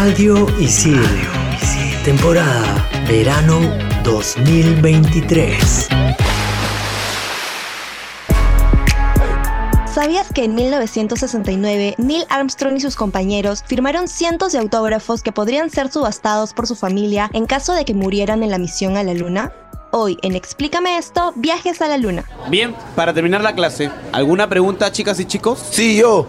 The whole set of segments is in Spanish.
Radio Isil. Temporada Verano 2023. ¿Sabías que en 1969 Neil Armstrong y sus compañeros firmaron cientos de autógrafos que podrían ser subastados por su familia en caso de que murieran en la misión a la Luna? Hoy en Explícame esto, viajes a la Luna. Bien, para terminar la clase, ¿alguna pregunta, chicas y chicos? Sí, yo.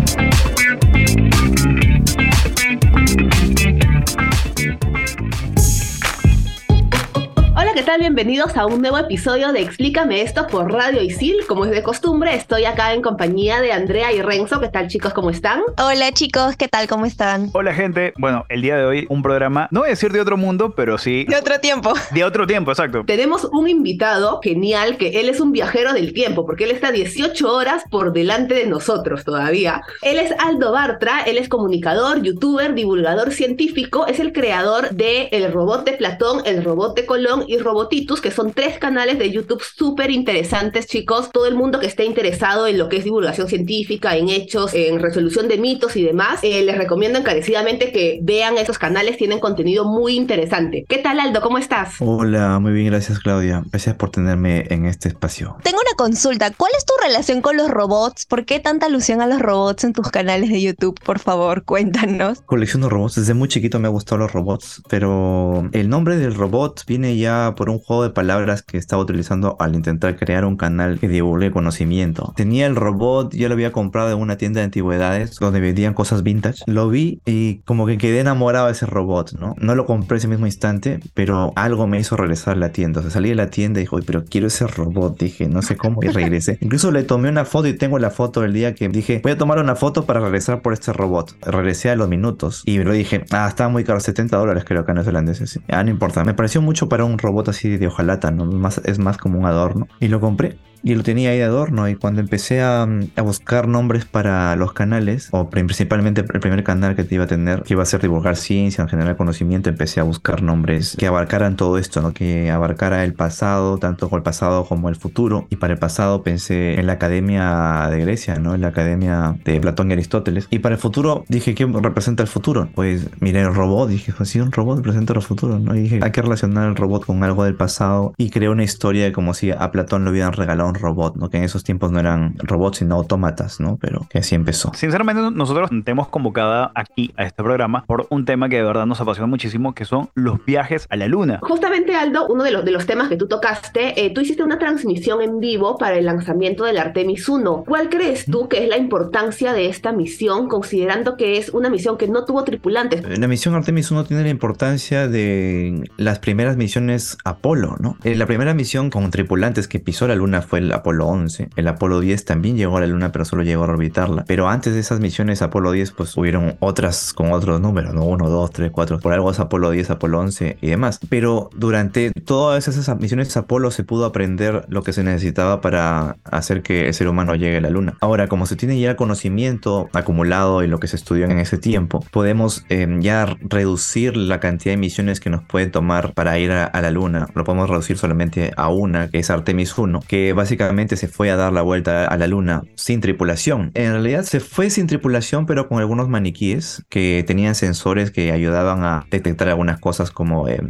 Tal? Bienvenidos a un nuevo episodio de Explícame esto por Radio Isil. Como es de costumbre, estoy acá en compañía de Andrea y Renzo. ¿Qué tal, chicos? ¿Cómo están? Hola chicos, ¿qué tal? ¿Cómo están? Hola gente, bueno, el día de hoy un programa, no voy a decir de otro mundo, pero sí De otro tiempo. de otro tiempo, exacto. Tenemos un invitado genial que él es un viajero del tiempo porque él está 18 horas por delante de nosotros todavía. Él es Aldo Bartra, él es comunicador, youtuber, divulgador científico, es el creador de El Robot de Platón, El Robot de Colón y Robotitus, que son tres canales de YouTube súper interesantes, chicos. Todo el mundo que esté interesado en lo que es divulgación científica, en hechos, en resolución de mitos y demás, eh, les recomiendo encarecidamente que vean esos canales, tienen contenido muy interesante. ¿Qué tal, Aldo? ¿Cómo estás? Hola, muy bien, gracias Claudia. Gracias por tenerme en este espacio. Tengo una consulta. ¿Cuál es tu relación con los robots? ¿Por qué tanta alusión a los robots en tus canales de YouTube? Por favor, cuéntanos. Colecciono robots, desde muy chiquito me han gustado los robots, pero el nombre del robot viene ya por un juego de palabras que estaba utilizando al intentar crear un canal que divulgue conocimiento. Tenía el robot, yo lo había comprado en una tienda de antigüedades donde vendían cosas vintage. Lo vi y como que quedé enamorado de ese robot, ¿no? No lo compré ese mismo instante, pero algo me hizo regresar a la tienda. O sea, salí de la tienda y dije, "Uy, pero quiero ese robot. Dije, no sé cómo y regresé. Incluso le tomé una foto y tengo la foto del día que dije, voy a tomar una foto para regresar por este robot. Regresé a los minutos y lo dije, ah, estaba muy caro, 70 dólares creo que no es holandeses. Ah, no importa. Me pareció mucho para un robot así de hojalata, ¿no? Más, es más como un adorno. Y lo compré. Y lo tenía ahí de adorno y cuando empecé a, a, buscar nombres para los canales, o principalmente el primer canal que te iba a tener, que iba a ser divulgar ciencia, generar conocimiento, empecé a buscar nombres que abarcaran todo esto, ¿no? Que abarcara el pasado, tanto el pasado como el futuro. Y para el pasado pensé en la Academia de Grecia, ¿no? En la Academia de Platón y Aristóteles. Y para el futuro dije, ¿qué representa el futuro? Pues miré el robot, dije, pues sí, un robot representa el futuro, ¿no? Y dije, hay que relacionar el robot con algo del pasado y creé una historia como si a Platón le hubieran regalado un robot, ¿no? Que en esos tiempos no eran robots, sino autómatas, ¿no? Pero que así empezó. Sinceramente, nosotros te hemos convocada aquí a este programa por un tema que de verdad nos apasiona muchísimo, que son los viajes a la luna. Justamente, Aldo, uno de los, de los temas que tú tocaste, eh, tú hiciste una transmisión en vivo para el lanzamiento del Artemis 1. ¿Cuál crees tú que es la importancia de esta misión, considerando que es una misión que no tuvo tripulantes? La misión Artemis 1 tiene la importancia de las primeras misiones Apolo, ¿no? Eh, la primera misión con tripulantes que pisó la luna fue el Apolo 11. El Apolo 10 también llegó a la luna, pero solo llegó a orbitarla. Pero antes de esas misiones Apolo 10, pues hubieron otras con otros números, ¿no? 1, 2, 3, 4. Por algo es Apolo 10, Apolo 11 y demás. Pero durante todas esas misiones Apolo se pudo aprender lo que se necesitaba para hacer que el ser humano llegue a la luna. Ahora, como se tiene ya conocimiento acumulado y lo que se estudió en ese tiempo, podemos eh, ya reducir la cantidad de misiones que nos puede tomar para ir a, a la luna. Lo podemos reducir solamente a una, que es Artemis 1, que básicamente se fue a dar la vuelta a la luna sin tripulación. En realidad se fue sin tripulación, pero con algunos maniquíes que tenían sensores que ayudaban a detectar algunas cosas como eh,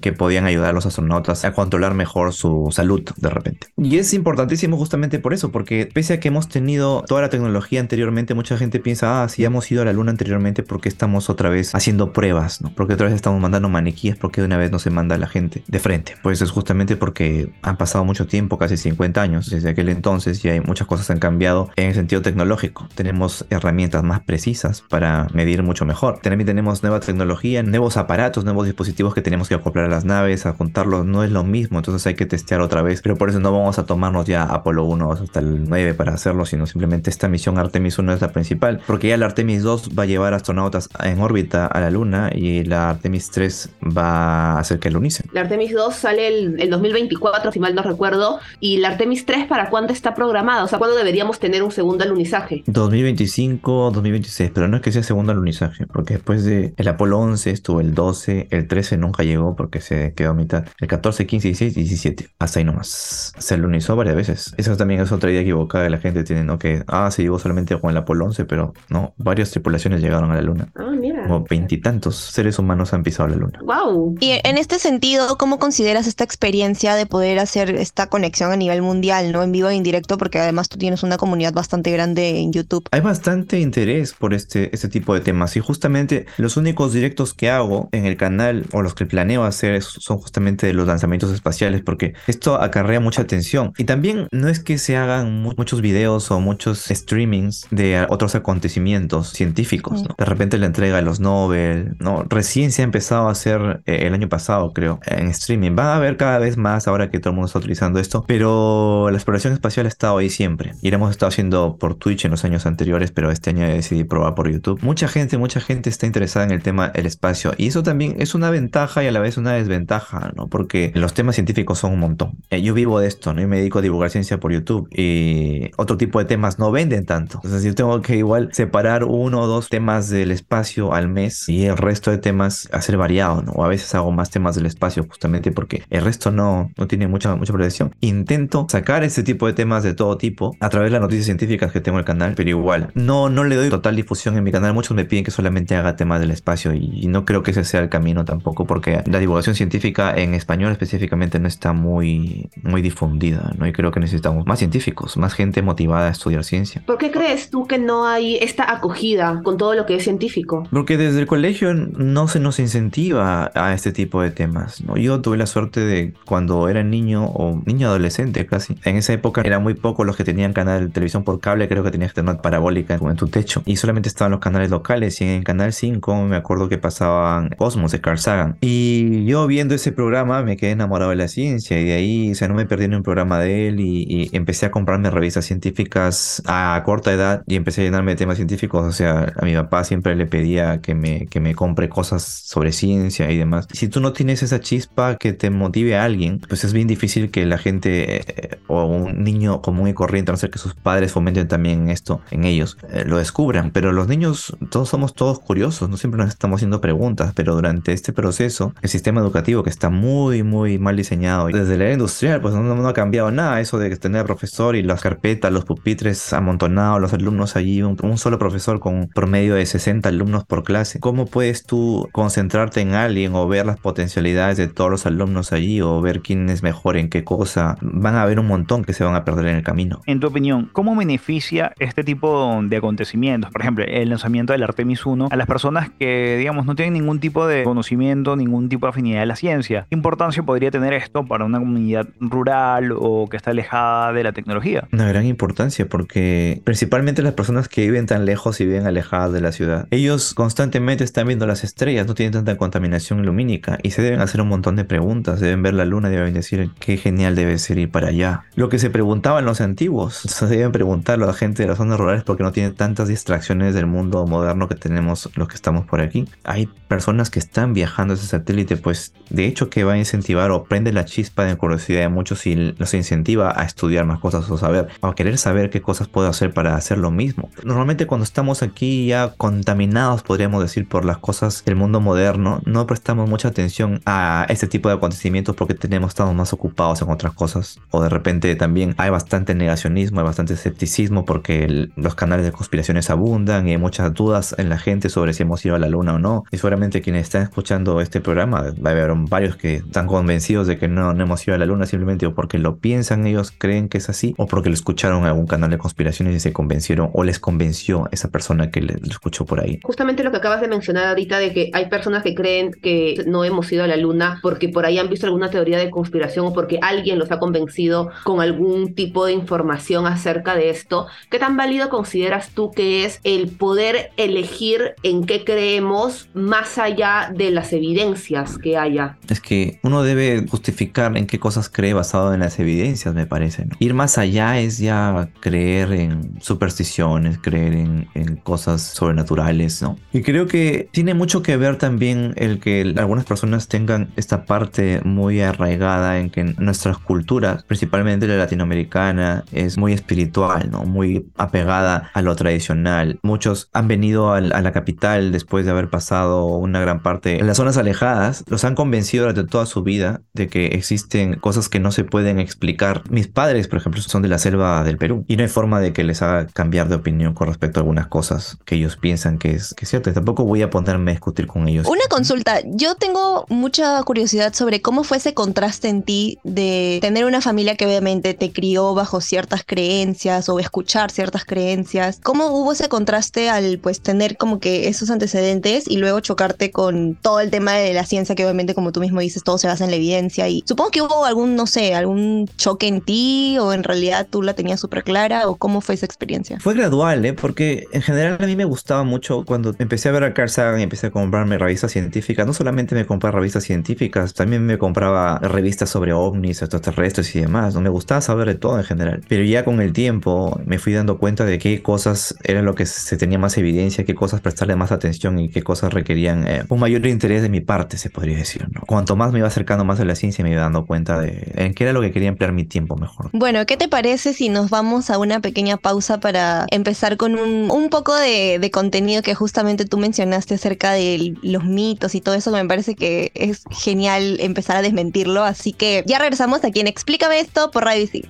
que podían ayudar a los astronautas a controlar mejor su salud de repente. Y es importantísimo justamente por eso, porque pese a que hemos tenido toda la tecnología anteriormente, mucha gente piensa, ah, si hemos ido a la luna anteriormente, ¿por qué estamos otra vez haciendo pruebas? ¿no? ¿Por qué otra vez estamos mandando maniquíes? ¿Por qué de una vez no se manda a la gente de frente? Pues es justamente porque han pasado mucho tiempo, casi 50 años desde aquel entonces, y hay muchas cosas han cambiado en el sentido tecnológico. Tenemos herramientas más precisas para medir mucho mejor. También tenemos nueva tecnología, nuevos aparatos, nuevos dispositivos que tenemos que acoplar a las naves, a juntarlos, no es lo mismo, entonces hay que testear otra vez. Pero por eso no vamos a tomarnos ya Apolo 1 hasta el 9 para hacerlo, sino simplemente esta misión Artemis 1 es la principal, porque ya la Artemis 2 va a llevar astronautas en órbita a la Luna y la Artemis 3 va a hacer que lunicen. La Artemis 2 sale el, el 2024, si mal no recuerdo, y la Artemis 3 para cuándo está programada, o sea, cuándo deberíamos tener un segundo alunizaje. 2025, 2026, pero no es que sea segundo alunizaje, porque después de el Apolo 11 estuvo el 12, el 13 nunca llegó porque se quedó a mitad, el 14, 15, 16 y 17, hasta ahí nomás. Se alunizó varias veces. Eso también es otra idea equivocada que la gente tiene, ¿no? Que, ah, se llegó solamente con el Apolo 11, pero no, varias tripulaciones llegaron a la Luna. Ah, mira. Como veintitantos seres humanos han pisado la Luna. Wow. Y en este sentido, ¿cómo consideras esta experiencia de poder hacer esta conexión a nivel mundial, no en vivo e indirecto? Porque además tú tienes una comunidad bastante grande en YouTube. Hay bastante interés por este, este tipo de temas y justamente los únicos directos que hago en el canal o los que planeo hacer son justamente de los lanzamientos espaciales porque esto acarrea mucha atención y también no es que se hagan mu- muchos videos o muchos streamings de otros acontecimientos científicos, ¿no? De repente la entrega de los Nobel, ¿no? Recién se ha empezado a hacer eh, el año pasado, creo, en streaming. Va a haber cada vez más ahora que todo el mundo está utilizando esto, pero la exploración espacial ha estado ahí siempre. Y lo hemos estado haciendo por Twitch en los años anteriores, pero este año decidí probar por YouTube. Mucha gente, mucha gente está interesada en el tema del espacio. Y eso también es una ventaja y a la vez una desventaja, ¿no? Porque los temas científicos son un montón. Eh, yo vivo de esto, ¿no? Y me dedico a divulgar ciencia por YouTube. Y otro tipo de temas no venden tanto. Entonces yo tengo que igual separar uno o dos temas del espacio al mes y el resto de temas hacer variado, ¿no? O a veces hago más temas del espacio justamente porque el resto no, no tiene mucha, mucha predicción. Intento sacar este tipo de temas de todo tipo a través de las noticias científicas que tengo en el canal, pero igual no, no le doy total difusión en mi canal. Muchos me piden que solamente haga temas del espacio y, y no creo que ese sea el camino tampoco porque la divulgación científica en español específicamente no está muy, muy difundida, ¿no? Y creo que necesitamos más científicos, más gente motivada a estudiar ciencia. ¿Por qué crees tú que no hay esta acogida con todo lo que es científico? Porque desde el colegio no se nos incentiva a este tipo de temas. ¿no? Yo tuve la suerte de cuando era niño o niño adolescente casi. En esa época eran muy pocos los que tenían canal de televisión por cable. Creo que tenías que tener una parabólica en tu techo. Y solamente estaban los canales locales. Y en Canal 5 me acuerdo que pasaban Cosmos de Carl Sagan. Y yo viendo ese programa me quedé enamorado de la ciencia. Y de ahí, o sea, no me perdí en un programa de él. Y, empecé a comprarme revistas científicas a corta edad. Y empecé a llenarme de temas científicos. O sea, a mi papá siempre le pedía que me, que me compre cosas sobre ciencia y demás. Si tú no tienes esa chispa que te motive a alguien, pues es bien difícil que la gente eh, o un niño común y corriente, a no ser que sus padres fomenten también esto en ellos, eh, lo descubran. Pero los niños, todos somos todos curiosos, no siempre nos estamos haciendo preguntas, pero durante este proceso, el sistema educativo que está muy, muy mal diseñado, desde la era industrial, pues no, no ha cambiado nada. Eso de tener profesor y las carpetas, los pupitres amontonados, los alumnos allí, un, un solo profesor con promedio de 60 alumnos por clase. ¿Cómo puedes tú concentrarte en alguien o ver las potencialidades de todos los alumnos allí o ver quién es mejor en qué cosa? Van a haber un montón que se van a perder en el camino. En tu opinión, ¿cómo beneficia este tipo de acontecimientos? Por ejemplo, el lanzamiento del Artemis 1 a las personas que, digamos, no tienen ningún tipo de conocimiento, ningún tipo de afinidad de la ciencia. ¿Qué importancia podría tener esto para una comunidad rural o que está alejada de la tecnología? Una gran importancia porque principalmente las personas que viven tan lejos y viven alejadas de la ciudad, ellos constantemente están viendo las estrellas, no tienen tanta contaminación lumínica y se deben hacer un montón de preguntas, deben ver la luna, deben decir qué genial debe ser ir para allá. Lo que se preguntaban los antiguos, se deben preguntarlo a la gente de las zonas rurales porque no tienen tantas distracciones del mundo moderno que tenemos los que estamos por aquí. Hay personas que están viajando ese satélite, pues de hecho que va a incentivar o prende la chispa de curiosidad de muchos y los incentiva a estudiar más cosas o saber, o a querer saber qué cosas puedo hacer para hacer lo mismo. Normalmente cuando estamos aquí ya contaminados, podríamos decir, por las cosas del mundo moderno, no prestamos mucha atención a este tipo de acontecimientos porque tenemos, estamos más ocupados en otras cosas. O de repente también hay bastante negacionismo, hay bastante escepticismo porque los canales de conspiraciones abundan y hay muchas dudas en la gente sobre si hemos ido a la luna o no. Y seguramente quienes están escuchando este programa, va a haber varios que están convencidos de que no, no hemos ido a la luna simplemente o porque lo piensan, ellos creen que es así, o porque lo escucharon en algún canal de conspiraciones y se convencieron o les convenció esa persona que le- lo escuchó por ahí. Justamente lo que acabas de mencionar ahorita de que hay personas que creen que no hemos ido a la luna porque por ahí han visto alguna teoría de conspiración o porque alguien los ha convencido con algún tipo de información acerca de esto, ¿qué tan válido consideras tú que es el poder elegir en qué creemos más allá de las evidencias que haya? Es que uno debe justificar en qué cosas cree basado en las evidencias, me parece. ¿no? Ir más allá es ya creer en supersticiones, creer en, en cosas sobrenaturales, ¿no? Y creo que tiene mucho que ver también el que algunas personas tengan esta parte muy arraigada en que nuestras culturas, principalmente la latinoamericana, es muy espiritual, ¿no? Muy apegada a lo tradicional. Muchos han venido a la capital después de haber pasado una gran parte en las zonas alejadas, los han convencido durante toda su vida de que existen cosas que no se pueden explicar. Mis padres, por ejemplo, son de la selva del Perú y no hay forma de que les haga cambiar de opinión con respecto a algunas cosas que ellos piensan que es, que es cierto. Y tampoco voy a ponerme a discutir con ellos. Una consulta, yo tengo mucha curiosidad sobre cómo fue ese contraste en ti de tener una familia que obviamente te crió bajo ciertas creencias o escuchar ciertas creencias. ¿Cómo hubo ese contraste al pues tener como que esos antecedentes y luego chocarte con todo el tema de la ciencia que obviamente como tú mismo dices todo se basa en la evidencia y supongo que hubo algún no sé algún choque en ti o en realidad tú la tenías súper clara o cómo fue esa experiencia? Fue gradual, ¿eh? porque en general a mí me gustaba mucho cuando empecé a ver a Carl Sagan y empecé a comprarme revistas científicas. No solamente me compraba revistas científicas, también me compraba revistas sobre ovnis, extraterrestres y demás. No me gustaba saber de todo en general. Pero ya con el tiempo me fui dando cuenta de qué cosas era lo que se tenía más evidencia, qué cosas prestarle más atención y qué cosas requerían eh, un mayor interés de mi parte, se podría decir. ¿no? Cuanto más me iba acercando más a la ciencia, me iba dando cuenta de en qué era lo que quería emplear mi tiempo mejor. Bueno, ¿qué te parece si nos vamos a una pequeña pausa para empezar con un, poco de, contenido que justamente tú mencionaste acerca de los mitos y todo eso? Me parece que es genial empezar a desmentirlo. Así que ya regresamos a quien Explícame esto por Radio Isil.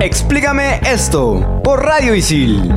Explícame esto por Radio Isil.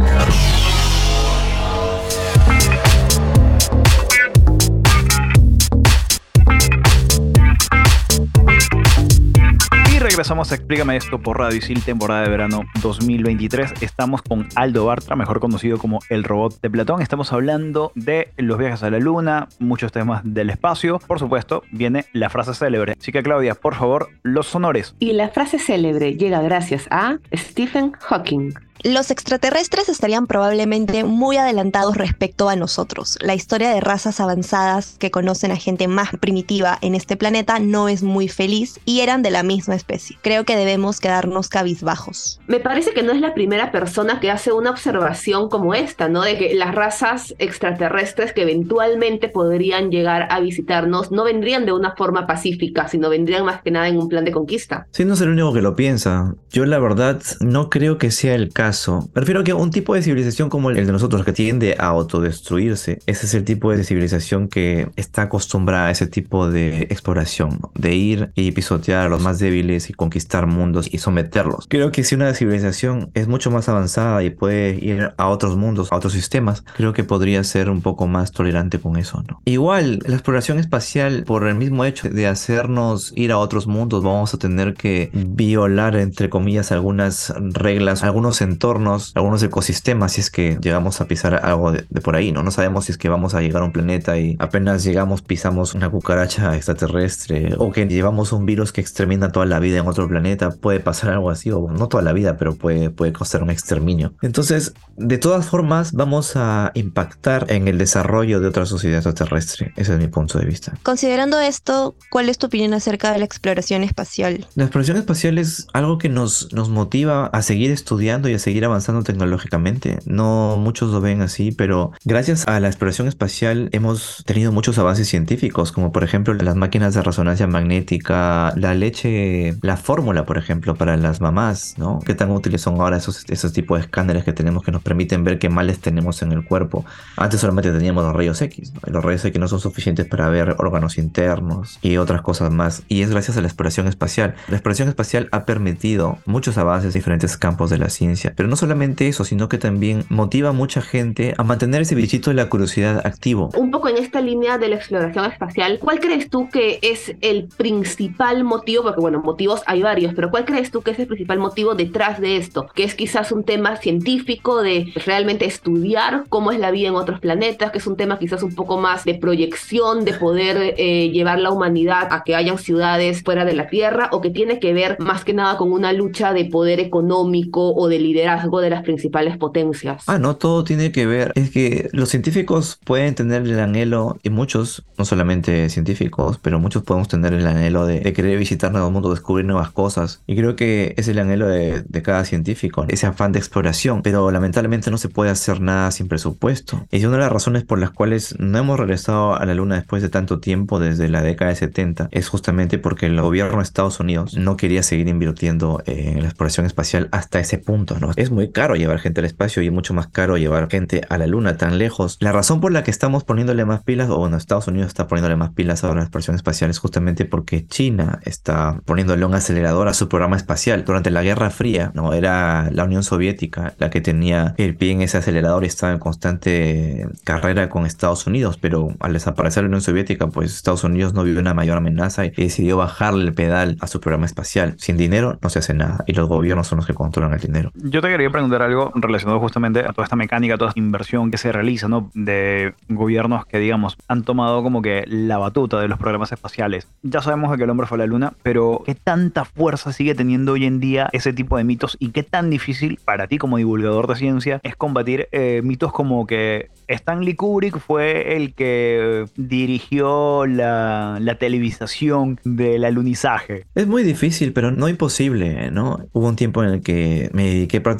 Regresamos a Explícame esto por Radio Isil, temporada de verano 2023. Estamos con Aldo Bartra, mejor conocido como el robot de Platón. Estamos hablando de los viajes a la luna, muchos temas del espacio. Por supuesto, viene la frase célebre. Así que Claudia, por favor, los honores. Y la frase célebre llega gracias a Stephen Hawking. Los extraterrestres estarían probablemente muy adelantados respecto a nosotros. La historia de razas avanzadas que conocen a gente más primitiva en este planeta no es muy feliz y eran de la misma especie. Creo que debemos quedarnos cabizbajos. Me parece que no es la primera persona que hace una observación como esta, ¿no? De que las razas extraterrestres que eventualmente podrían llegar a visitarnos no vendrían de una forma pacífica, sino vendrían más que nada en un plan de conquista. Sí, no es el único que lo piensa. Yo la verdad no creo que sea el caso. Prefiero que un tipo de civilización como el de nosotros, que tiende a autodestruirse, ese es el tipo de civilización que está acostumbrada a ese tipo de exploración, de ir y pisotear a los más débiles y conquistar mundos y someterlos. Creo que si una civilización es mucho más avanzada y puede ir a otros mundos, a otros sistemas, creo que podría ser un poco más tolerante con eso, ¿no? Igual, la exploración espacial, por el mismo hecho de hacernos ir a otros mundos, vamos a tener que violar, entre comillas, algunas reglas, algunos entornos, algunos ecosistemas, si es que llegamos a pisar algo de, de, por ahí, ¿no? No sabemos si es que vamos a llegar a un planeta y apenas llegamos pisamos una cucaracha extraterrestre o que llevamos un virus que extermina toda la vida en otro planeta, puede pasar algo así, o no toda la vida, pero puede, puede costar un exterminio. Entonces, de todas formas, vamos a impactar en el desarrollo de otra sociedad extraterrestre. Ese es mi punto de vista. Considerando esto, ¿cuál es tu opinión acerca de la exploración espacial? La exploración espacial es algo que nos, nos motiva a seguir estudiando y a seguir avanzando tecnológicamente. No muchos lo ven así, pero gracias a la exploración espacial hemos tenido muchos avances científicos, como por ejemplo las máquinas de resonancia magnética, la leche, la fórmula, por ejemplo, para las mamás, ¿no? ¿Qué tan útiles son ahora esos, esos tipos de escáneres que tenemos que nos permiten ver qué males tenemos en el cuerpo? Antes solamente teníamos los rayos X, los rayos X no son suficientes para ver órganos internos y otras cosas más. Y es gracias a la exploración espacial. La exploración espacial ha permitido muchos avances en diferentes campos de la ciencia Pero no solamente eso, sino que también motiva a mucha gente a mantener ese bichito de la curiosidad activo. Un poco en esta línea de la exploración espacial, ¿cuál crees tú que es el principal motivo? Porque bueno, motivos hay varios, pero ¿cuál crees tú que es el principal motivo detrás de esto? Que es quizás un tema científico de realmente estudiar cómo es la vida en otros planetas, que es un tema quizás un poco más de proyección, de poder eh, llevar la humanidad a que hayan ciudades fuera de la Tierra, o que tiene que ver más que nada con una lucha de poder económico o de liderazgo de las principales potencias. Ah, no, todo tiene que ver. Es que los científicos pueden tener el anhelo, y muchos, no solamente científicos, pero muchos podemos tener el anhelo de, querer visitar nuevos mundos, descubrir nuevas cosas. Y creo que es el anhelo de, de cada científico, ese afán de exploración. Pero lamentablemente no se puede hacer nada sin presupuesto. Y es una de las razones por las cuales no hemos regresado a la Luna después de tanto tiempo, desde la década de 70, es justamente porque el gobierno de Estados Unidos no quería seguir invirtiendo en la exploración espacial hasta ese punto, ¿no? Es muy caro llevar gente al espacio y mucho más caro llevar gente a la Luna tan lejos. La razón por la que estamos poniéndole más pilas, o bueno, Estados Unidos está poniéndole más pilas a la exploración espacial es justamente porque China está poniéndole un acelerador a su programa espacial. Durante la Guerra Fría, ¿no? Era la Unión Soviética la que tenía el pie en ese acelerador y estaba en constante carrera con Estados Unidos, pero al desaparecer la Unión Soviética, pues Estados Unidos no vivió una mayor amenaza y decidió bajarle el pedal a su programa espacial. Sin dinero no se hace nada y los gobiernos son los que controlan el dinero. Yo quería preguntar algo relacionado justamente a toda esta mecánica, toda esta inversión que se realiza, ¿no? De gobiernos que, digamos, han tomado como que la batuta de los programas espaciales. Ya sabemos que el hombre fue a la luna, pero ¿qué tanta fuerza sigue teniendo hoy en día ese tipo de mitos y qué tan difícil para ti como divulgador de ciencia es combatir eh, mitos como que Stanley Kubrick fue el que dirigió la, la televisación del alunizaje? Es muy difícil, pero no imposible, ¿no? Hubo un tiempo en el que me dediqué prácticamente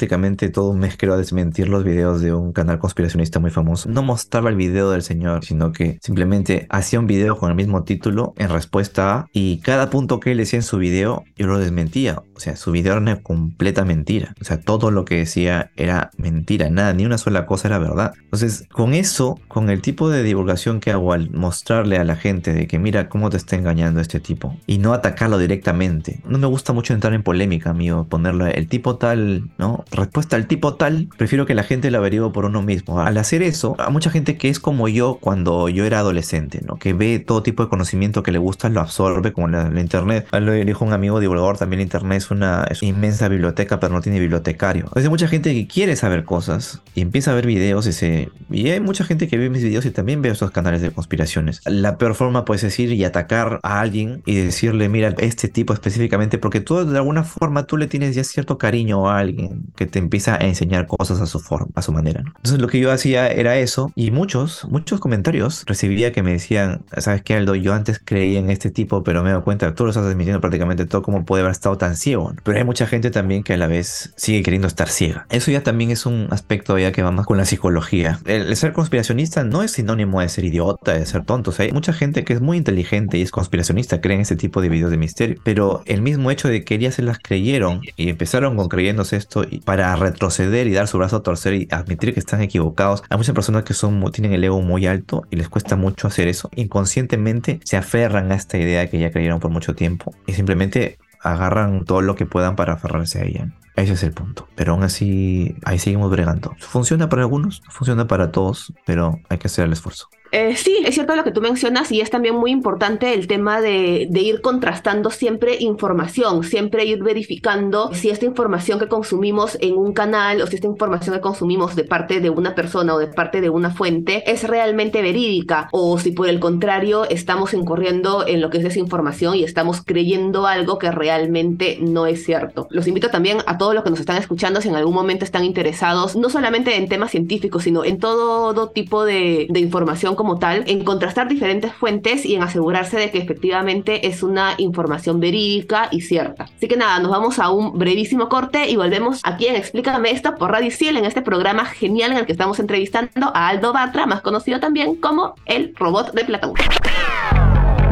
todo un mes creo desmentir los videos de un canal conspiracionista muy famoso. No mostraba el video del señor, sino que simplemente hacía un video con el mismo título en respuesta a y cada punto que él decía en su video yo lo desmentía. O sea, su video era una completa mentira. O sea, todo lo que decía era mentira, nada, ni una sola cosa era verdad. Entonces, con eso, con el tipo de divulgación que hago al mostrarle a la gente de que mira cómo te está engañando este tipo y no atacarlo directamente. No me gusta mucho entrar en polémica, amigo, ponerlo el tipo tal, ¿no? Respuesta al tipo tal, prefiero que la gente lo averigüe por uno mismo. Al hacer eso, a mucha gente que es como yo cuando yo era adolescente, ¿no? Que ve todo tipo de conocimiento que le gusta, lo absorbe, como la, internet. Lo dijo un amigo divulgador, también internet es una, es una inmensa biblioteca, pero no tiene bibliotecario. Hay mucha gente que quiere saber cosas y empieza a ver videos y se... Y hay mucha gente que ve mis videos y también ve esos canales de conspiraciones. La peor forma puedes decir y atacar a alguien y decirle, mira, este tipo específicamente, porque tú de alguna forma tú le tienes ya cierto cariño a alguien que te empieza a enseñar cosas a su forma, a su manera. Entonces lo que yo hacía era eso y muchos, muchos comentarios recibía que me decían, ¿sabes qué, Aldo? Yo antes creía en este tipo, pero me doy cuenta, tú lo estás admitiendo prácticamente todo, cómo puede haber estado tan ciego. Pero hay mucha gente también que a la vez sigue queriendo estar ciega. Eso ya también es un aspecto ya que va más con la psicología. El, ser conspiracionista no es sinónimo de ser idiota, de ser tonto. O sea, hay mucha gente que es muy inteligente y es conspiracionista, creen este tipo de videos de misterio. Pero el mismo hecho de que ellas se las creyeron y empezaron con creyéndose esto y para retroceder y dar su brazo a torcer y admitir que están equivocados. Hay muchas personas que son, tienen el ego muy alto y les cuesta mucho hacer eso. Inconscientemente se aferran a esta idea que ya creyeron por mucho tiempo y simplemente agarran todo lo que puedan para aferrarse a ella. Ese es el punto. Pero aún así, ahí seguimos bregando. Funciona para algunos, funciona para todos, pero hay que hacer el esfuerzo. Eh, sí, es cierto lo que tú mencionas y es también muy importante el tema de, de, ir contrastando siempre información, siempre ir verificando si esta información que consumimos en un canal o si esta información que consumimos de parte de una persona o de parte de una fuente es realmente verídica o si por el contrario estamos incurriendo en lo que es desinformación y estamos creyendo algo que realmente no es cierto. Los invito también a todos los que nos están escuchando si en algún momento están interesados no solamente en temas científicos, sino en todo tipo de, de información como tal, en contrastar diferentes fuentes y en asegurarse de que efectivamente es una información verídica y cierta. Así que nada, nos vamos a un brevísimo corte y volvemos aquí en Explícame esto por Radio Ciel en este programa genial en el que estamos entrevistando a Aldo Batra, más conocido también como el robot de Platón.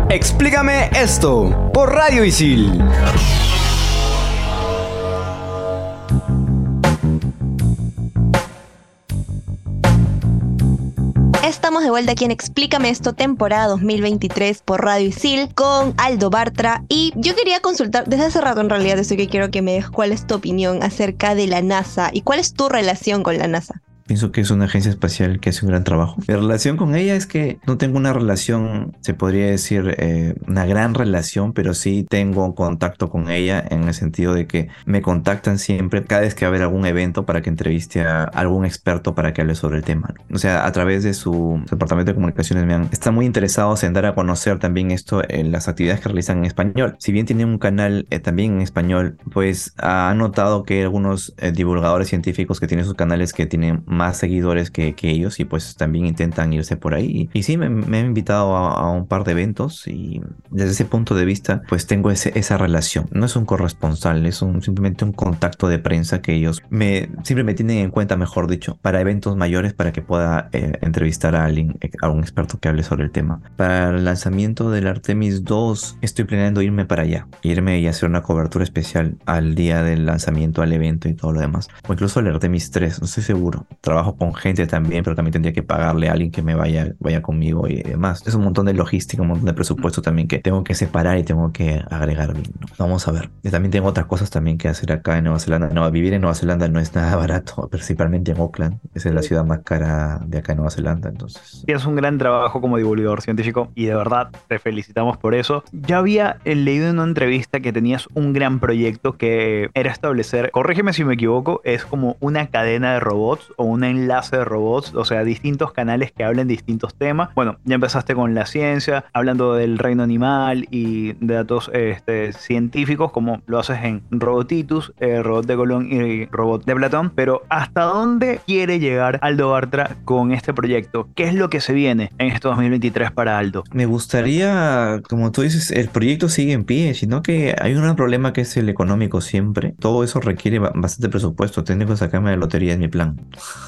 Explícame esto por Radio Isil. Estamos de vuelta aquí en Explícame esto, temporada 2023 por Radio Isil con Aldo Bartra. Y yo quería consultar, desde hace rato en realidad, eso que quiero que me des cuál es tu opinión acerca de la NASA y cuál es tu relación con la NASA. Pienso que es una agencia espacial que hace un gran trabajo. Mi relación con ella es que no tengo una relación, se podría decir, eh, una gran relación, pero sí tengo contacto con ella en el sentido de que me contactan siempre cada vez que va a haber algún evento para que entreviste a algún experto para que hable sobre el tema. O sea, a través de su, departamento de comunicaciones me han, están muy interesados en dar a conocer también esto en las actividades que realizan en español. Si bien tienen un canal eh, también en español, pues ha notado que algunos eh, divulgadores científicos que tienen sus canales que tienen más seguidores que, ellos y pues también intentan irse por ahí. Y, sí, me, me, han invitado a, un par de eventos y desde ese punto de vista pues tengo ese, esa relación. No es un corresponsal, es un, simplemente un contacto de prensa que ellos me, siempre me tienen en cuenta, mejor dicho, para eventos mayores para que pueda eh, entrevistar a alguien, a un experto que hable sobre el tema. Para el lanzamiento del Artemis 2 estoy planeando irme para allá, irme y hacer una cobertura especial al día del lanzamiento, al evento y todo lo demás. O incluso el Artemis 3, no estoy seguro trabajo con gente también, pero también tendría que pagarle a alguien que me vaya, vaya conmigo y demás. Es un montón de logística, un montón de presupuesto también que tengo que separar y tengo que agregar bien. Vamos a ver. Y también tengo otras cosas también que hacer acá en Nueva Zelanda. No, vivir en Nueva Zelanda no es nada barato, principalmente en Auckland. Esa es la ciudad más cara de acá en Nueva Zelanda, entonces. Es un gran trabajo como divulgador científico y de verdad te felicitamos por eso. Ya había leído en una entrevista que tenías un gran proyecto que era establecer, corrígeme si me equivoco, es como una cadena de robots o una enlace de robots, o sea, distintos canales que hablen distintos temas. Bueno, ya empezaste con la ciencia, hablando del reino animal y de datos este, científicos, como lo haces en Robotitus, eh, Robot de Colón y Robot de Platón, pero ¿hasta dónde quiere llegar Aldo Bartra con este proyecto? ¿Qué es lo que se viene en este 2023 para Aldo? Me gustaría, como tú dices, el proyecto sigue en pie, sino que hay un gran problema que es el económico siempre. Todo eso requiere bastante presupuesto. Tengo que sacarme de lotería en mi plan.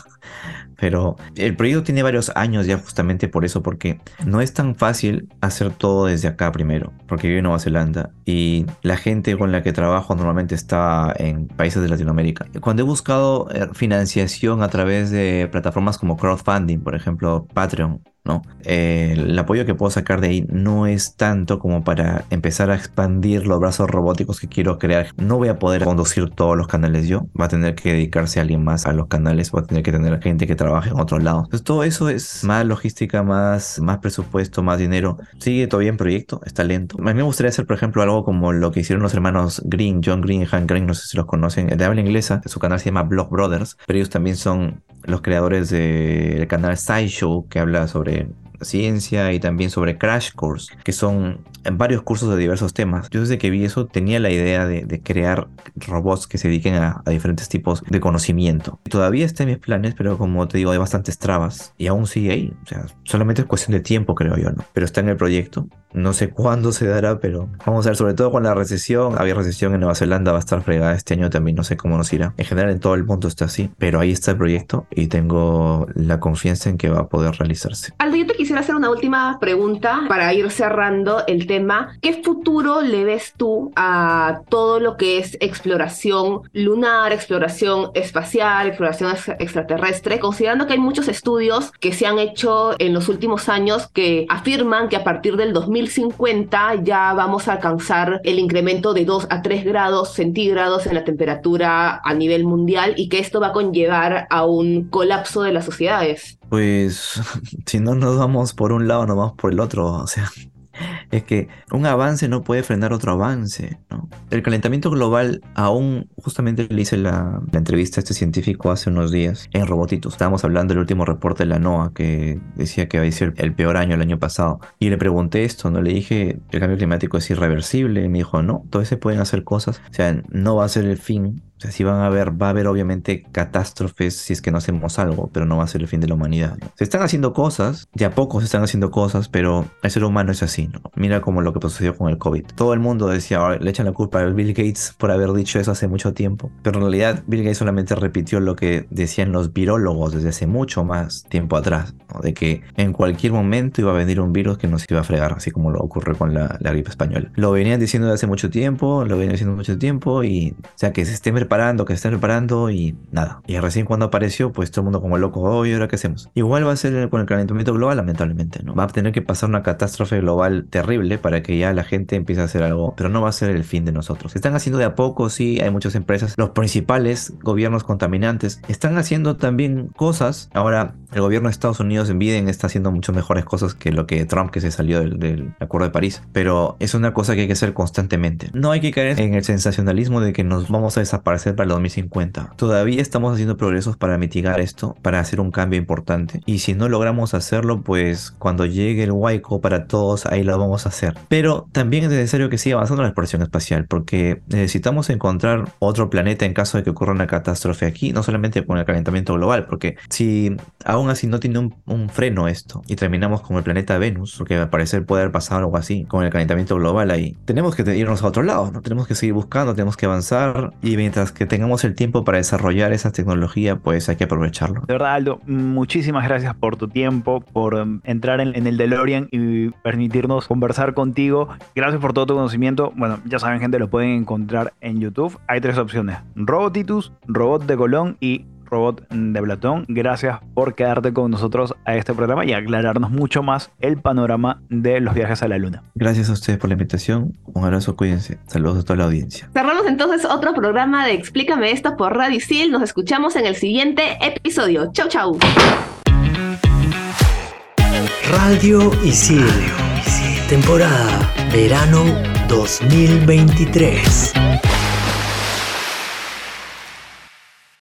Pero el proyecto tiene varios años ya justamente por eso, porque no es tan fácil hacer todo desde acá primero, porque vivo en Nueva Zelanda y la gente con la que trabajo normalmente está en países de Latinoamérica. Cuando he buscado eh, financiación a través de plataformas como crowdfunding, por ejemplo Patreon, ¿no? Eh, el apoyo que puedo sacar de ahí no es tanto como para empezar a expandir los brazos robóticos que quiero crear. No voy a poder conducir todos los canales yo. Va a tener que dedicarse alguien más a los canales. Va a tener que tener gente que trabaje en otro lado. Entonces todo eso es más logística, más, más presupuesto, más dinero. Sigue todavía en proyecto, está lento. A mí me gustaría hacer, por ejemplo, algo como lo que hicieron los hermanos Green, John Green y Hank Green. No sé si los conocen. De habla inglesa. Su canal se llama Block Brothers. Pero ellos también son los creadores del canal SciShow que habla sobre Brilliant ciencia y también sobre Crash Course, que son varios cursos de diversos temas. Yo desde que vi eso tenía la idea de, crear robots que se dediquen a, diferentes tipos de conocimiento. Todavía está en mis planes, pero como te digo, hay bastantes trabas y aún sigue ahí. O sea, solamente es cuestión de tiempo, creo yo, ¿no? Pero está en el proyecto. No sé cuándo se dará, pero vamos a ver, sobre todo con la recesión. Había recesión en Nueva Zelanda, va a estar fregada este año también, no sé cómo nos irá. En general en todo el mundo está así, pero ahí está el proyecto y tengo la confianza en que va a poder realizarse. Aldo, yo te quisiera hacer una última pregunta para ir cerrando el tema. ¿Qué futuro le ves tú a todo lo que es exploración lunar, exploración espacial, exploración extraterrestre, considerando que hay muchos estudios que se han hecho en los últimos años que afirman que a partir del 2050 ya vamos a alcanzar el incremento de 2 a 3 grados centígrados en la temperatura a nivel mundial y que esto va a conllevar a un colapso de las sociedades? Pues si no nos vamos por un lado, nos vamos por el otro. O sea, es que un avance no puede frenar otro avance. ¿no? El calentamiento global, aún justamente le hice la, entrevista a este científico hace unos días en Robotitos. Estábamos hablando del último reporte de la NOAA que decía que había sido el peor año el año pasado. Y le pregunté esto, ¿no? Le dije, el cambio climático es irreversible. Y me dijo, no, todavía se pueden hacer cosas. O sea, no va a ser el fin, sea, si van a haber, va a haber obviamente catástrofes si es que no hacemos algo, pero no va a ser el fin de la humanidad. Se están haciendo cosas, de a poco se están haciendo cosas, pero el ser humano es así, ¿no? Mira como lo que sucedió con el COVID. Todo el mundo decía, le echan la culpa a Bill Gates por haber dicho eso hace mucho tiempo, pero en realidad Bill Gates solamente repitió lo que decían los virólogos desde hace mucho más tiempo atrás, de que en cualquier momento iba a venir un virus que nos iba a fregar, así como lo ocurre con la, gripe española. Lo venían diciendo desde hace mucho tiempo, lo venían diciendo mucho tiempo y, o sea, que se estén preparando que se están preparando y nada. Y recién cuando apareció, pues todo el mundo como loco, oye, ¿ahora qué hacemos? Igual va a ser con el calentamiento global, lamentablemente, ¿no? Va a tener que pasar una catástrofe global terrible para que ya la gente empiece a hacer algo, pero no va a ser el fin de nosotros. Están haciendo de a poco, sí, hay muchas empresas, los principales gobiernos contaminantes están haciendo también cosas. Ahora, el gobierno de Estados Unidos en Biden está haciendo mucho mejores cosas que lo que Trump que se salió del, del Acuerdo de París, pero es una cosa que hay que hacer constantemente. No hay que caer en el sensacionalismo de que nos vamos a desaparecer para el 2050. Todavía estamos haciendo progresos para mitigar esto, para hacer un cambio importante. Y si no logramos hacerlo, pues cuando llegue el Waiko para todos, ahí lo vamos a hacer. Pero también es necesario que siga avanzando la exploración espacial, porque necesitamos encontrar otro planeta en caso de que ocurra una catástrofe aquí, no solamente con el calentamiento global, porque si aún así no tiene un freno esto y terminamos con el planeta Venus, porque al parecer puede haber pasado algo así, con el calentamiento global ahí, tenemos que irnos a otro lado, ¿no? Tenemos que seguir buscando, tenemos que avanzar y mientras que tengamos el tiempo para desarrollar esa tecnología, pues hay que aprovecharlo. De verdad, Aldo, muchísimas gracias por tu tiempo, por um, entrar en, en, el DeLorean y permitirnos conversar contigo. Gracias por todo tu conocimiento. Bueno, ya saben, gente, lo pueden encontrar en YouTube. Hay tres opciones: Robotitus, Robot de Colón y Robot de Platón. Gracias por quedarte con nosotros a este programa y aclararnos mucho más el panorama de los viajes a la Luna. Gracias a ustedes por la invitación. Un abrazo, cuídense. Saludos a toda la audiencia. Cerramos entonces otro programa de Explícame esto por Radio Sil. Nos escuchamos en el siguiente episodio. Chau, chau. Radio Isil. Temporada Verano 2023.